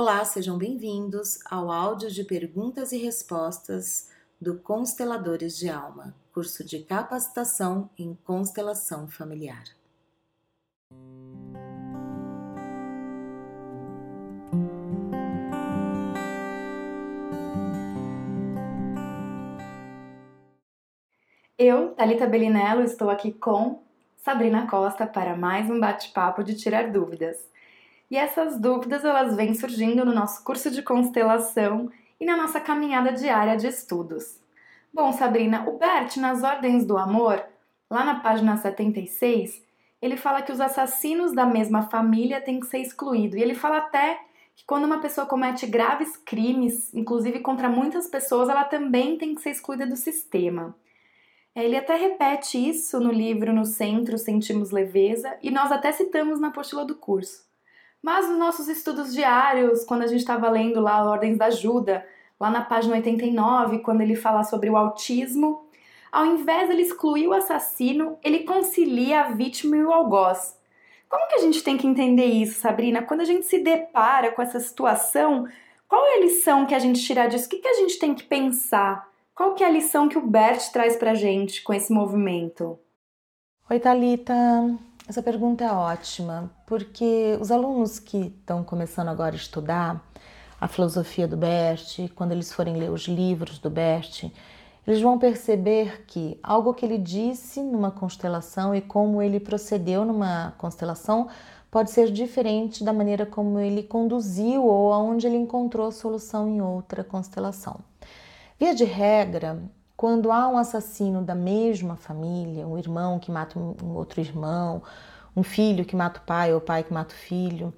Olá, sejam bem-vindos ao áudio de perguntas e respostas do Consteladores de Alma, curso de capacitação em constelação familiar. Eu, Talita Bellinello, estou aqui com Sabrina Costa para mais um bate-papo de tirar dúvidas. E essas dúvidas elas vêm surgindo no nosso curso de constelação e na nossa caminhada diária de estudos. Bom, Sabrina, o Bert, nas Ordens do Amor, lá na página 76, ele fala que os assassinos da mesma família têm que ser excluídos. E ele fala até que quando uma pessoa comete graves crimes, inclusive contra muitas pessoas, ela também tem que ser excluída do sistema. Ele até repete isso no livro No Centro Sentimos Leveza e nós até citamos na apostila do curso. Mas nos nossos estudos diários, quando a gente estava lendo lá Ordens da Ajuda, lá na página 89, quando ele fala sobre o autismo, ao invés de ele excluir o assassino, ele concilia a vítima e o algoz. Como que a gente tem que entender isso, Sabrina? Quando a gente se depara com essa situação, qual é a lição que a gente tirar disso? O que, que a gente tem que pensar? Qual que é a lição que o Bert traz pra gente com esse movimento? Oi, Thalita. Essa pergunta é ótima, porque os alunos que estão começando agora a estudar a filosofia do Bert, quando eles forem ler os livros do Bert, eles vão perceber que algo que ele disse numa constelação e como ele procedeu numa constelação pode ser diferente da maneira como ele conduziu ou aonde ele encontrou a solução em outra constelação. Via de regra, quando há um assassino da mesma família, um irmão que mata um outro irmão, um filho que mata o pai ou o pai que mata o filho,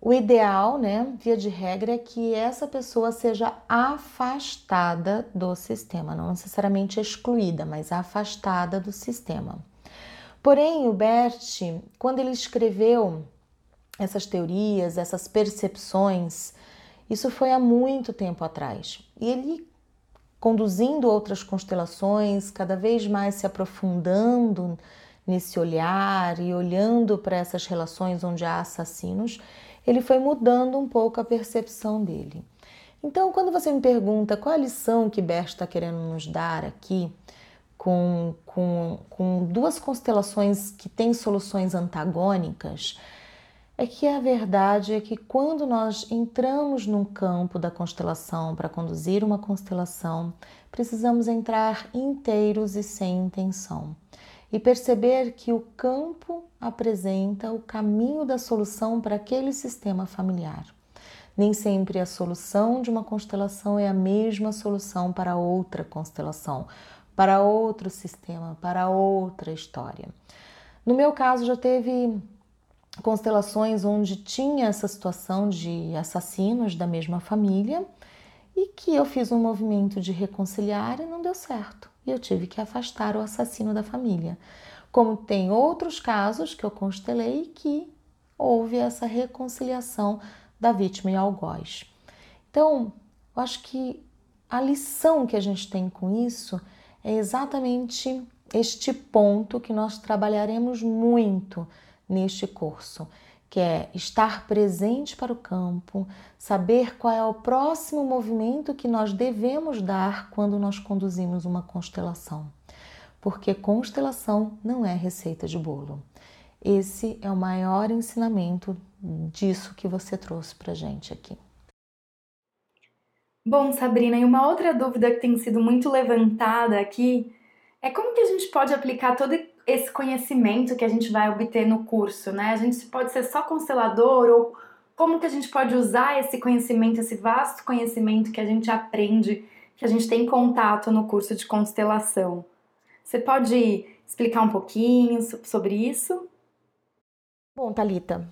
o ideal, né, via de regra, é que essa pessoa seja afastada do sistema, não necessariamente excluída, mas afastada do sistema. Porém, o Bert, quando ele escreveu essas teorias, essas percepções, isso foi há muito tempo atrás. E ele conduzindo outras constelações, cada vez mais se aprofundando nesse olhar e olhando para essas relações onde há assassinos, ele foi mudando um pouco a percepção dele. Então, quando você me pergunta qual a lição que Bert está querendo nos dar aqui, com, com, com duas constelações que têm soluções antagônicas, é que a verdade é que quando nós entramos num campo da constelação para conduzir uma constelação, precisamos entrar inteiros e sem intenção e perceber que o campo apresenta o caminho da solução para aquele sistema familiar. Nem sempre a solução de uma constelação é a mesma solução para outra constelação, para outro sistema, para outra história. No meu caso, já teve constelações onde tinha essa situação de assassinos da mesma família e que eu fiz um movimento de reconciliar e não deu certo. E eu tive que afastar o assassino da família. Como tem outros casos que eu constelei que houve essa reconciliação da vítima e algoz. Então, eu acho que a lição que a gente tem com isso é exatamente este ponto que nós trabalharemos muito neste curso, que é estar presente para o campo, saber qual é o próximo movimento que nós devemos dar quando nós conduzimos uma constelação. Porque constelação não é receita de bolo. Esse é o maior ensinamento disso que você trouxe para gente aqui. Bom, Sabrina, e uma outra dúvida que tem sido muito levantada aqui é como que a gente pode aplicar todo esse conhecimento que a gente vai obter no curso, né? A gente pode ser só constelador ou como que a gente pode usar esse conhecimento, esse vasto conhecimento que a gente aprende, que a gente tem contato no curso de constelação. Você pode explicar um pouquinho sobre isso? Bom, Talita,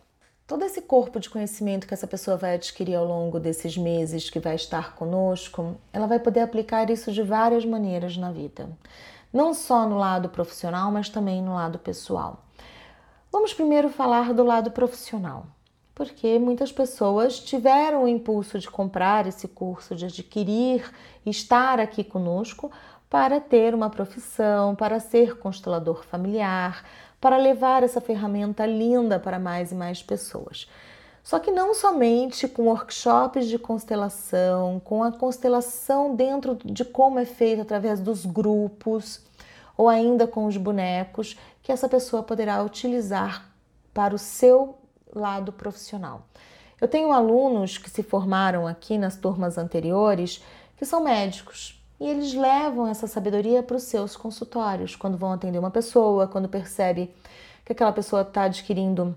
todo esse corpo de conhecimento que essa pessoa vai adquirir ao longo desses meses que vai estar conosco, ela vai poder aplicar isso de várias maneiras na vida não só no lado profissional, mas também no lado pessoal. Vamos primeiro falar do lado profissional, porque muitas pessoas tiveram o impulso de comprar esse curso, de adquirir, estar aqui conosco para ter uma profissão, para ser constelador familiar, para levar essa ferramenta linda para mais e mais pessoas. Só que não somente com workshops de constelação, com a constelação dentro de como é feito através dos grupos ou ainda com os bonecos, que essa pessoa poderá utilizar para o seu lado profissional. Eu tenho alunos que se formaram aqui nas turmas anteriores que são médicos e eles levam essa sabedoria para os seus consultórios quando vão atender uma pessoa, quando percebe que aquela pessoa está adquirindo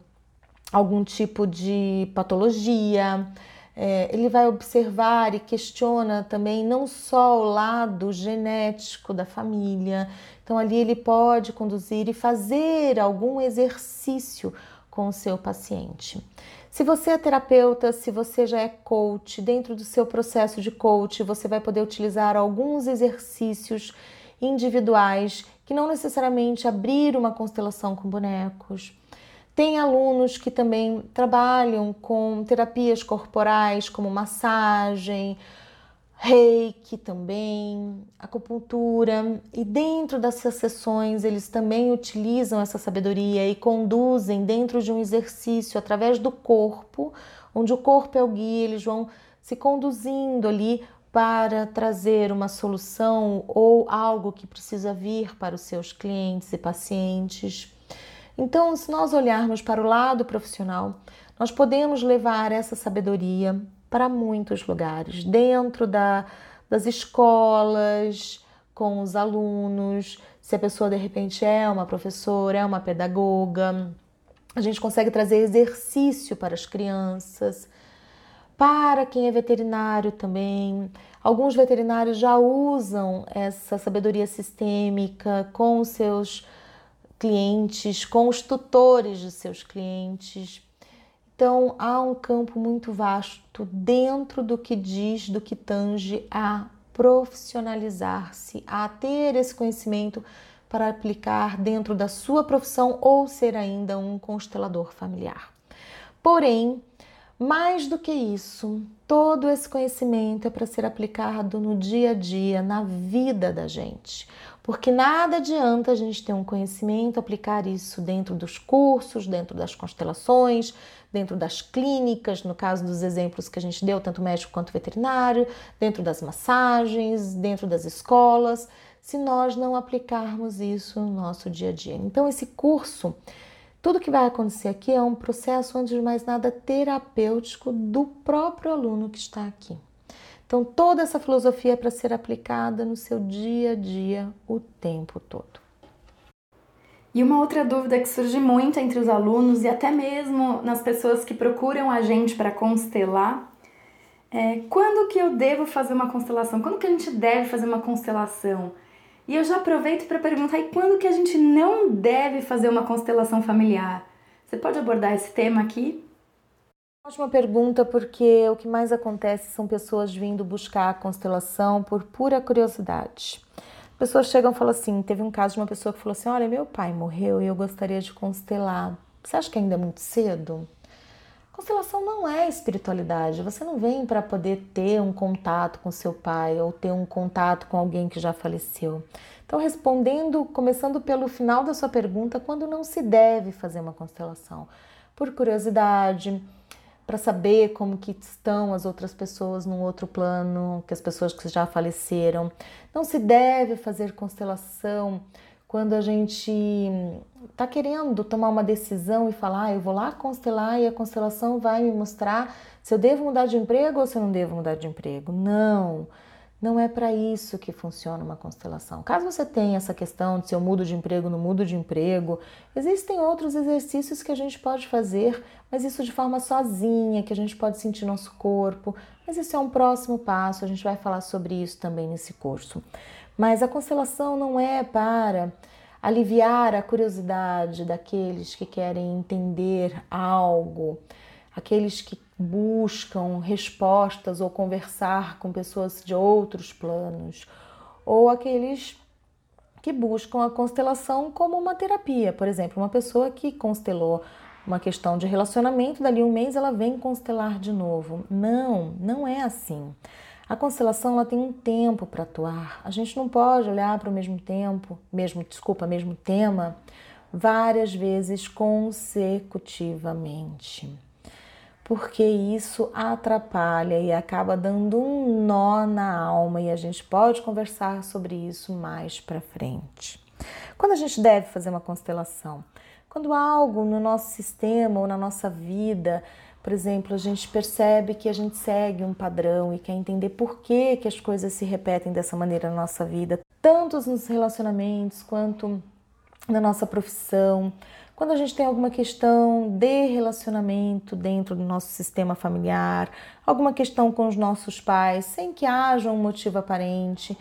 algum tipo de patologia. É, ele vai observar e questiona também não só o lado genético da família, então ali ele pode conduzir e fazer algum exercício com o seu paciente. Se você é terapeuta, se você já é coach, dentro do seu processo de coach, você vai poder utilizar alguns exercícios individuais que não necessariamente abrir uma constelação com bonecos. Tem alunos que também trabalham com terapias corporais, como massagem, reiki também, acupuntura, e dentro dessas sessões eles também utilizam essa sabedoria e conduzem dentro de um exercício através do corpo, onde o corpo é o guia, eles vão se conduzindo ali para trazer uma solução ou algo que precisa vir para os seus clientes e pacientes. Então, se nós olharmos para o lado profissional, nós podemos levar essa sabedoria para muitos lugares, dentro da, das escolas, com os alunos, se a pessoa de repente é uma professora, é uma pedagoga, a gente consegue trazer exercício para as crianças, para quem é veterinário também. Alguns veterinários já usam essa sabedoria sistêmica com os seus clientes, com os tutores de seus clientes. Então há um campo muito vasto dentro do que diz, do que tange a profissionalizar-se, a ter esse conhecimento para aplicar dentro da sua profissão ou ser ainda um constelador familiar. Porém, mais do que isso, todo esse conhecimento é para ser aplicado no dia a dia, na vida da gente. Porque nada adianta a gente ter um conhecimento, aplicar isso dentro dos cursos, dentro das constelações, dentro das clínicas, no caso dos exemplos que a gente deu, tanto médico quanto veterinário, dentro das massagens, dentro das escolas, se nós não aplicarmos isso no nosso dia a dia. Então, esse curso, tudo que vai acontecer aqui é um processo, antes de mais nada, terapêutico do próprio aluno que está aqui. Então, toda essa filosofia é para ser aplicada no seu dia a dia o tempo todo. E uma outra dúvida que surge muito entre os alunos e até mesmo nas pessoas que procuram a gente para constelar é quando que eu devo fazer uma constelação? Quando que a gente deve fazer uma constelação? E eu já aproveito para perguntar e quando que a gente não deve fazer uma constelação familiar? Você pode abordar esse tema aqui? Ótima pergunta, porque o que mais acontece são pessoas vindo buscar a constelação por pura curiosidade. Pessoas chegam e falam assim: teve um caso de uma pessoa que falou assim: Olha, meu pai morreu e eu gostaria de constelar. Você acha que ainda é muito cedo? Constelação não é espiritualidade. Você não vem para poder ter um contato com seu pai ou ter um contato com alguém que já faleceu. Então, respondendo, começando pelo final da sua pergunta, quando não se deve fazer uma constelação? Por curiosidade, para saber como que estão as outras pessoas num outro plano, que as pessoas que já faleceram. Não se deve fazer constelação quando a gente está querendo tomar uma decisão e falar, ah, eu vou lá constelar e a constelação vai me mostrar se eu devo mudar de emprego ou se eu não devo mudar de emprego. Não. Não é para isso que funciona uma constelação. Caso você tenha essa questão de se eu mudo de emprego, não mudo de emprego, existem outros exercícios que a gente pode fazer, mas isso de forma sozinha, que a gente pode sentir nosso corpo. Mas isso é um próximo passo, a gente vai falar sobre isso também nesse curso. Mas a constelação não é para aliviar a curiosidade daqueles que querem entender algo, aqueles que buscam respostas ou conversar com pessoas de outros planos, ou aqueles que buscam a constelação como uma terapia. Por exemplo, uma pessoa que constelou uma questão de relacionamento, dali um mês ela vem constelar de novo. Não, não é assim. A constelação ela tem um tempo para atuar. A gente não pode olhar para o mesmo tempo, mesmo, desculpa, mesmo tema, várias vezes consecutivamente. Porque isso atrapalha e acaba dando um nó na alma e a gente pode conversar sobre isso mais para frente. Quando a gente deve fazer uma constelação? Quando algo no nosso sistema ou na nossa vida, por exemplo, a gente percebe que a gente segue um padrão e quer entender por que, que as coisas se repetem dessa maneira na nossa vida, tanto nos relacionamentos quanto na nossa profissão, quando a gente tem alguma questão de relacionamento dentro do nosso sistema familiar, alguma questão com os nossos pais, sem que haja um motivo aparente,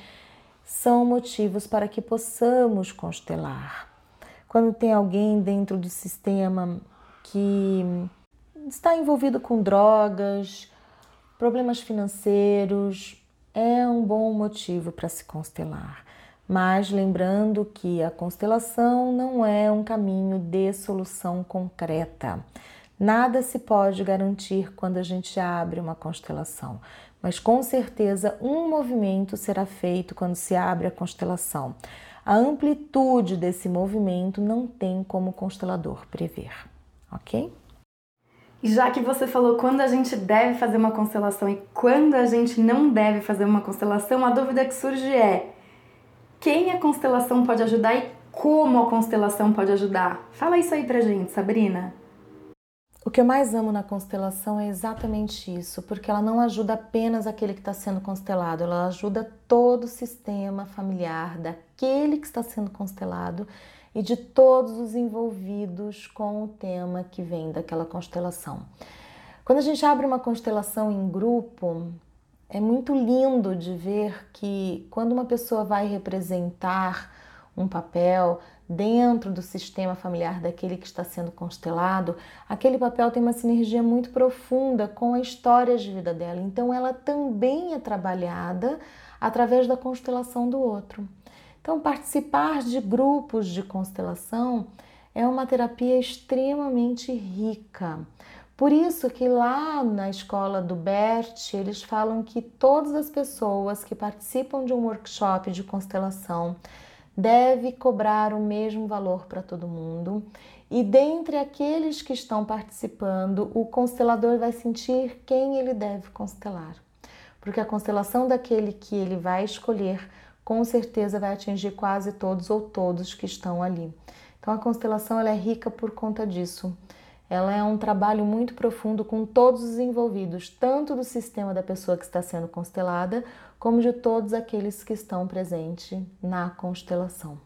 são motivos para que possamos constelar. Quando tem alguém dentro do sistema que está envolvido com drogas, problemas financeiros, é um bom motivo para se constelar mas lembrando que a constelação não é um caminho de solução concreta. Nada se pode garantir quando a gente abre uma constelação, mas com certeza um movimento será feito quando se abre a constelação. A amplitude desse movimento não tem como o constelador prever, ok? E já que você falou quando a gente deve fazer uma constelação e quando a gente não deve fazer uma constelação, a dúvida que surge é: quem a constelação pode ajudar e como a constelação pode ajudar. Fala isso aí pra gente, Sabrina. O que eu mais amo na constelação é exatamente isso, porque ela não ajuda apenas aquele que está sendo constelado, ela ajuda todo o sistema familiar daquele que está sendo constelado e de todos os envolvidos com o tema que vem daquela constelação. Quando a gente abre uma constelação em grupo, é muito lindo de ver que quando uma pessoa vai representar um papel dentro do sistema familiar daquele que está sendo constelado, aquele papel tem uma sinergia muito profunda com a história de vida dela. Então ela também é trabalhada através da constelação do outro. Então participar de grupos de constelação é uma terapia extremamente rica. Por isso que lá na escola do Bert, eles falam que todas as pessoas que participam de um workshop de constelação deve cobrar o mesmo valor para todo mundo. E dentre aqueles que estão participando, o constelador vai sentir quem ele deve constelar. Porque a constelação daquele que ele vai escolher, com certeza vai atingir quase todos ou todos que estão ali. Então a constelação ela é rica por conta disso. Ela é um trabalho muito profundo com todos os envolvidos, tanto do sistema da pessoa que está sendo constelada, como de todos aqueles que estão presentes na constelação.